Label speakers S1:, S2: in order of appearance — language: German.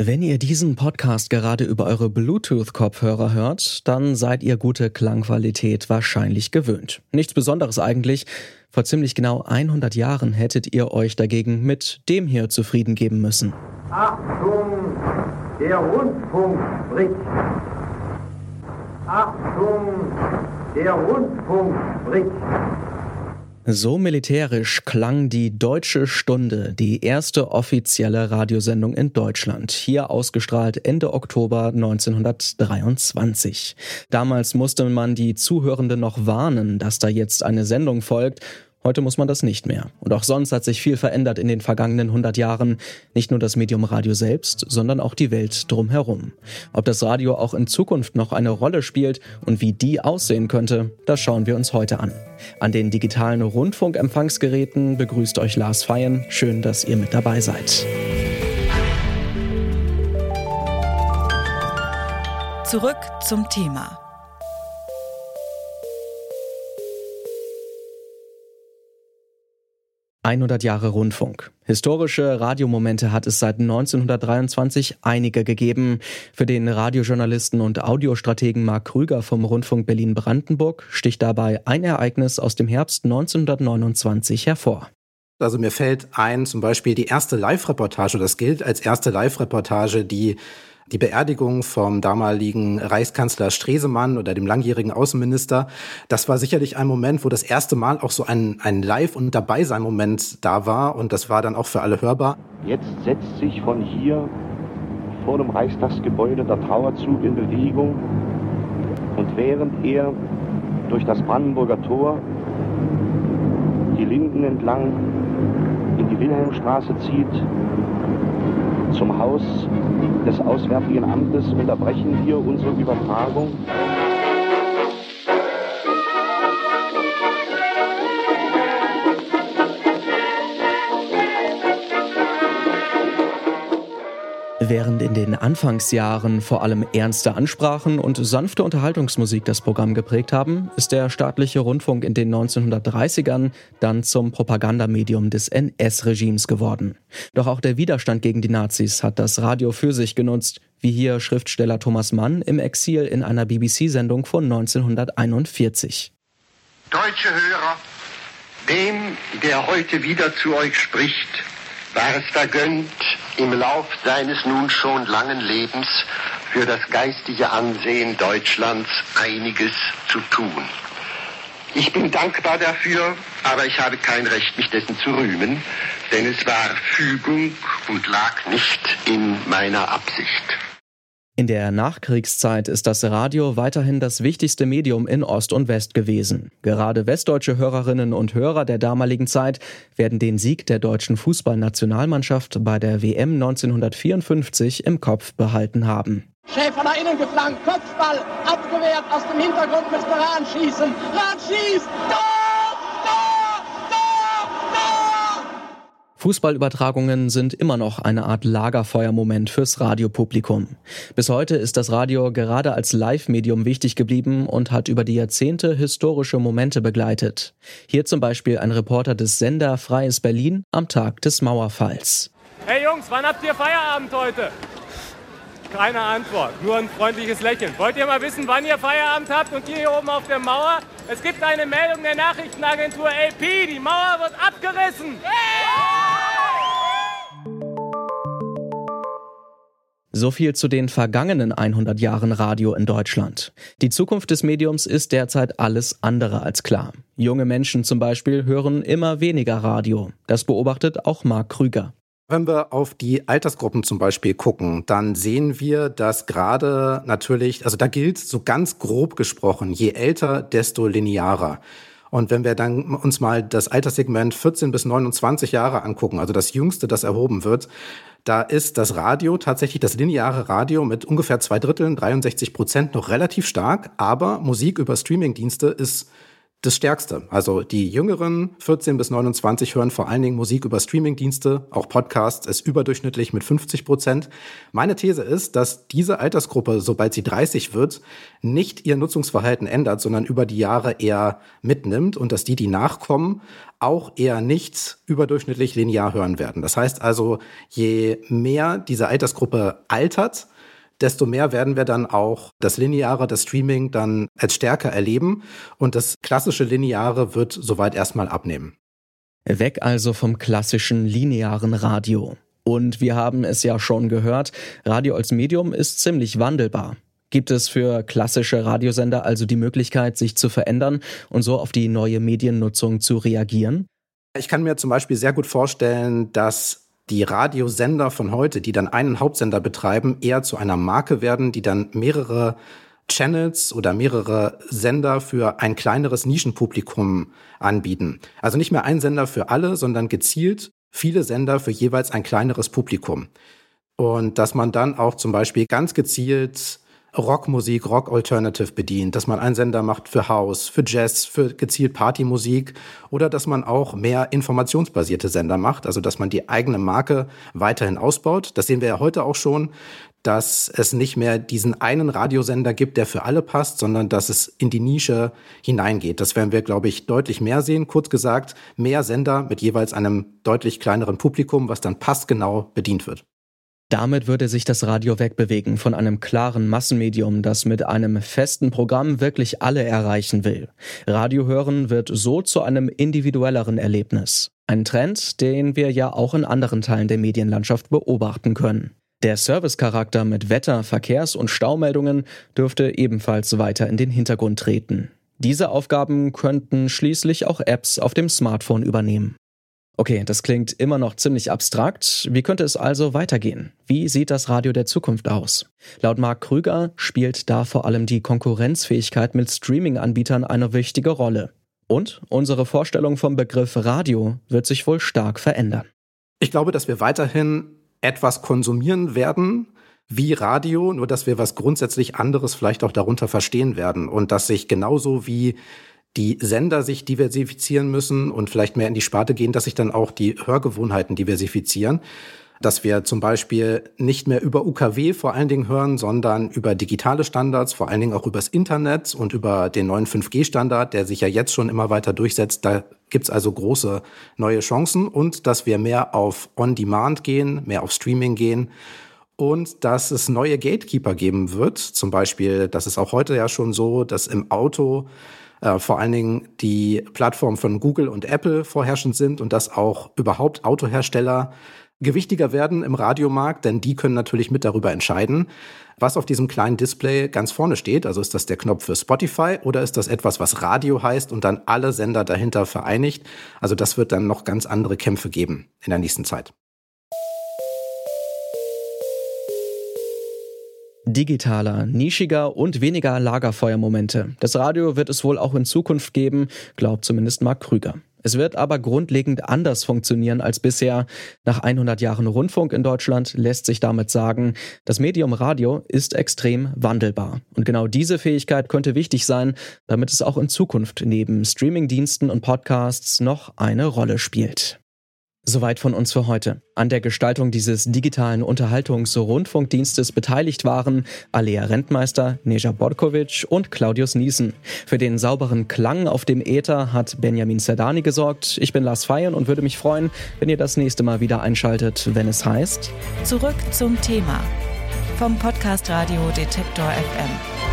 S1: Wenn ihr diesen Podcast gerade über eure Bluetooth-Kopfhörer hört, dann seid ihr gute Klangqualität wahrscheinlich gewöhnt. Nichts Besonderes eigentlich. Vor ziemlich genau 100 Jahren hättet ihr euch dagegen mit dem hier zufrieden geben müssen.
S2: Achtung, der Rundfunk spricht. Achtung, der Rundfunk spricht.
S1: So militärisch klang die Deutsche Stunde, die erste offizielle Radiosendung in Deutschland, hier ausgestrahlt Ende Oktober 1923. Damals musste man die Zuhörenden noch warnen, dass da jetzt eine Sendung folgt, Heute muss man das nicht mehr. Und auch sonst hat sich viel verändert in den vergangenen 100 Jahren. Nicht nur das Medium Radio selbst, sondern auch die Welt drumherum. Ob das Radio auch in Zukunft noch eine Rolle spielt und wie die aussehen könnte, das schauen wir uns heute an. An den digitalen Rundfunkempfangsgeräten begrüßt euch Lars Feyen. Schön, dass ihr mit dabei seid.
S3: Zurück zum Thema.
S1: 100 Jahre Rundfunk. Historische Radiomomente hat es seit 1923 einige gegeben. Für den Radiojournalisten und Audiostrategen Marc Krüger vom Rundfunk Berlin-Brandenburg sticht dabei ein Ereignis aus dem Herbst 1929 hervor.
S4: Also mir fällt ein zum Beispiel die erste Live-Reportage, das gilt als erste Live-Reportage, die die Beerdigung vom damaligen Reichskanzler Stresemann oder dem langjährigen Außenminister, das war sicherlich ein Moment, wo das erste Mal auch so ein, ein Live- und Dabeisein-Moment da war und das war dann auch für alle hörbar.
S5: Jetzt setzt sich von hier vor dem Reichstagsgebäude der Trauerzug in Bewegung und während er durch das Brandenburger Tor die Linden entlang in die Wilhelmstraße zieht, zum Haus des Auswärtigen Amtes unterbrechen wir unsere Übertragung.
S1: Während in den Anfangsjahren vor allem ernste Ansprachen und sanfte Unterhaltungsmusik das Programm geprägt haben, ist der staatliche Rundfunk in den 1930ern dann zum Propagandamedium des NS-Regimes geworden. Doch auch der Widerstand gegen die Nazis hat das Radio für sich genutzt, wie hier Schriftsteller Thomas Mann im Exil in einer BBC-Sendung von 1941.
S6: Deutsche Hörer, dem, der heute wieder zu euch spricht, war es vergönnt, im Lauf seines nun schon langen Lebens für das geistige Ansehen Deutschlands einiges zu tun. Ich bin dankbar dafür, aber ich habe kein Recht, mich dessen zu rühmen, denn es war Fügung und lag nicht in meiner Absicht.
S1: In der Nachkriegszeit ist das Radio weiterhin das wichtigste Medium in Ost und West gewesen. Gerade westdeutsche Hörerinnen und Hörer der damaligen Zeit werden den Sieg der deutschen Fußballnationalmannschaft bei der WM 1954 im Kopf behalten haben.
S7: Schäfer nach innen geflankt, Kopfball, abgewehrt, aus dem Hintergrund müsste Rahn schießen. Rahn schießt, Tor!
S1: Fußballübertragungen sind immer noch eine Art Lagerfeuermoment fürs Radiopublikum. Bis heute ist das Radio gerade als Live-Medium wichtig geblieben und hat über die Jahrzehnte historische Momente begleitet. Hier zum Beispiel ein Reporter des Sender Freies Berlin am Tag des Mauerfalls.
S8: Hey Jungs, wann habt ihr Feierabend heute? Keine Antwort, nur ein freundliches Lächeln. Wollt ihr mal wissen, wann ihr Feierabend habt und hier oben auf der Mauer? Es gibt eine Meldung der Nachrichtenagentur AP, die Mauer wird abgerissen.
S1: So viel zu den vergangenen 100 Jahren Radio in Deutschland. Die Zukunft des Mediums ist derzeit alles andere als klar. Junge Menschen zum Beispiel hören immer weniger Radio. Das beobachtet auch Marc Krüger.
S4: Wenn wir auf die Altersgruppen zum Beispiel gucken, dann sehen wir, dass gerade natürlich, also da gilt so ganz grob gesprochen, je älter, desto linearer. Und wenn wir dann uns mal das Alterssegment 14 bis 29 Jahre angucken, also das jüngste, das erhoben wird, da ist das Radio tatsächlich das lineare Radio mit ungefähr zwei Dritteln, 63 Prozent noch relativ stark, aber Musik über Streamingdienste ist das Stärkste. Also die Jüngeren, 14 bis 29, hören vor allen Dingen Musik über Streamingdienste, auch Podcasts ist überdurchschnittlich mit 50 Prozent. Meine These ist, dass diese Altersgruppe, sobald sie 30 wird, nicht ihr Nutzungsverhalten ändert, sondern über die Jahre eher mitnimmt und dass die, die nachkommen, auch eher nicht überdurchschnittlich linear hören werden. Das heißt also, je mehr diese Altersgruppe altert, desto mehr werden wir dann auch das Lineare, das Streaming dann als stärker erleben und das klassische Lineare wird soweit erstmal abnehmen.
S1: Weg also vom klassischen linearen Radio. Und wir haben es ja schon gehört, Radio als Medium ist ziemlich wandelbar. Gibt es für klassische Radiosender also die Möglichkeit, sich zu verändern und so auf die neue Mediennutzung zu reagieren?
S4: Ich kann mir zum Beispiel sehr gut vorstellen, dass die Radiosender von heute, die dann einen Hauptsender betreiben, eher zu einer Marke werden, die dann mehrere Channels oder mehrere Sender für ein kleineres Nischenpublikum anbieten. Also nicht mehr ein Sender für alle, sondern gezielt viele Sender für jeweils ein kleineres Publikum. Und dass man dann auch zum Beispiel ganz gezielt Rockmusik, Rock Alternative bedient, dass man einen Sender macht für House, für Jazz, für gezielt Partymusik oder dass man auch mehr informationsbasierte Sender macht, also dass man die eigene Marke weiterhin ausbaut. Das sehen wir ja heute auch schon, dass es nicht mehr diesen einen Radiosender gibt, der für alle passt, sondern dass es in die Nische hineingeht. Das werden wir, glaube ich, deutlich mehr sehen. Kurz gesagt, mehr Sender mit jeweils einem deutlich kleineren Publikum, was dann passgenau bedient wird.
S1: Damit würde sich das Radio wegbewegen von einem klaren Massenmedium, das mit einem festen Programm wirklich alle erreichen will. Radio hören wird so zu einem individuelleren Erlebnis. Ein Trend, den wir ja auch in anderen Teilen der Medienlandschaft beobachten können. Der Servicecharakter mit Wetter-, Verkehrs- und Staumeldungen dürfte ebenfalls weiter in den Hintergrund treten. Diese Aufgaben könnten schließlich auch Apps auf dem Smartphone übernehmen. Okay, das klingt immer noch ziemlich abstrakt. Wie könnte es also weitergehen? Wie sieht das Radio der Zukunft aus? Laut Marc Krüger spielt da vor allem die Konkurrenzfähigkeit mit Streaming-Anbietern eine wichtige Rolle. Und unsere Vorstellung vom Begriff Radio wird sich wohl stark verändern.
S4: Ich glaube, dass wir weiterhin etwas konsumieren werden, wie Radio, nur dass wir was grundsätzlich anderes vielleicht auch darunter verstehen werden und dass sich genauso wie die Sender sich diversifizieren müssen und vielleicht mehr in die Sparte gehen, dass sich dann auch die Hörgewohnheiten diversifizieren. Dass wir zum Beispiel nicht mehr über UKW vor allen Dingen hören, sondern über digitale Standards, vor allen Dingen auch übers Internet und über den neuen 5G-Standard, der sich ja jetzt schon immer weiter durchsetzt. Da gibt's also große neue Chancen und dass wir mehr auf On-Demand gehen, mehr auf Streaming gehen und dass es neue Gatekeeper geben wird. Zum Beispiel, das ist auch heute ja schon so, dass im Auto äh, vor allen Dingen die Plattform von Google und Apple vorherrschend sind und dass auch überhaupt Autohersteller gewichtiger werden im Radiomarkt, denn die können natürlich mit darüber entscheiden, was auf diesem kleinen Display ganz vorne steht. Also ist das der Knopf für Spotify oder ist das etwas, was Radio heißt und dann alle Sender dahinter vereinigt? Also das wird dann noch ganz andere Kämpfe geben in der nächsten Zeit.
S1: Digitaler, nischiger und weniger Lagerfeuermomente. Das Radio wird es wohl auch in Zukunft geben, glaubt zumindest Marc Krüger. Es wird aber grundlegend anders funktionieren als bisher. Nach 100 Jahren Rundfunk in Deutschland lässt sich damit sagen, das Medium Radio ist extrem wandelbar. Und genau diese Fähigkeit könnte wichtig sein, damit es auch in Zukunft neben Streamingdiensten und Podcasts noch eine Rolle spielt. Soweit von uns für heute. An der Gestaltung dieses digitalen Unterhaltungs-Rundfunkdienstes beteiligt waren Alea Rentmeister, Neja Borkovic und Claudius Niesen. Für den sauberen Klang auf dem Äther hat Benjamin Zerdani gesorgt. Ich bin Lars Feyen und würde mich freuen, wenn ihr das nächste Mal wieder einschaltet, wenn es heißt
S3: Zurück zum Thema vom Podcast Radio Detektor FM.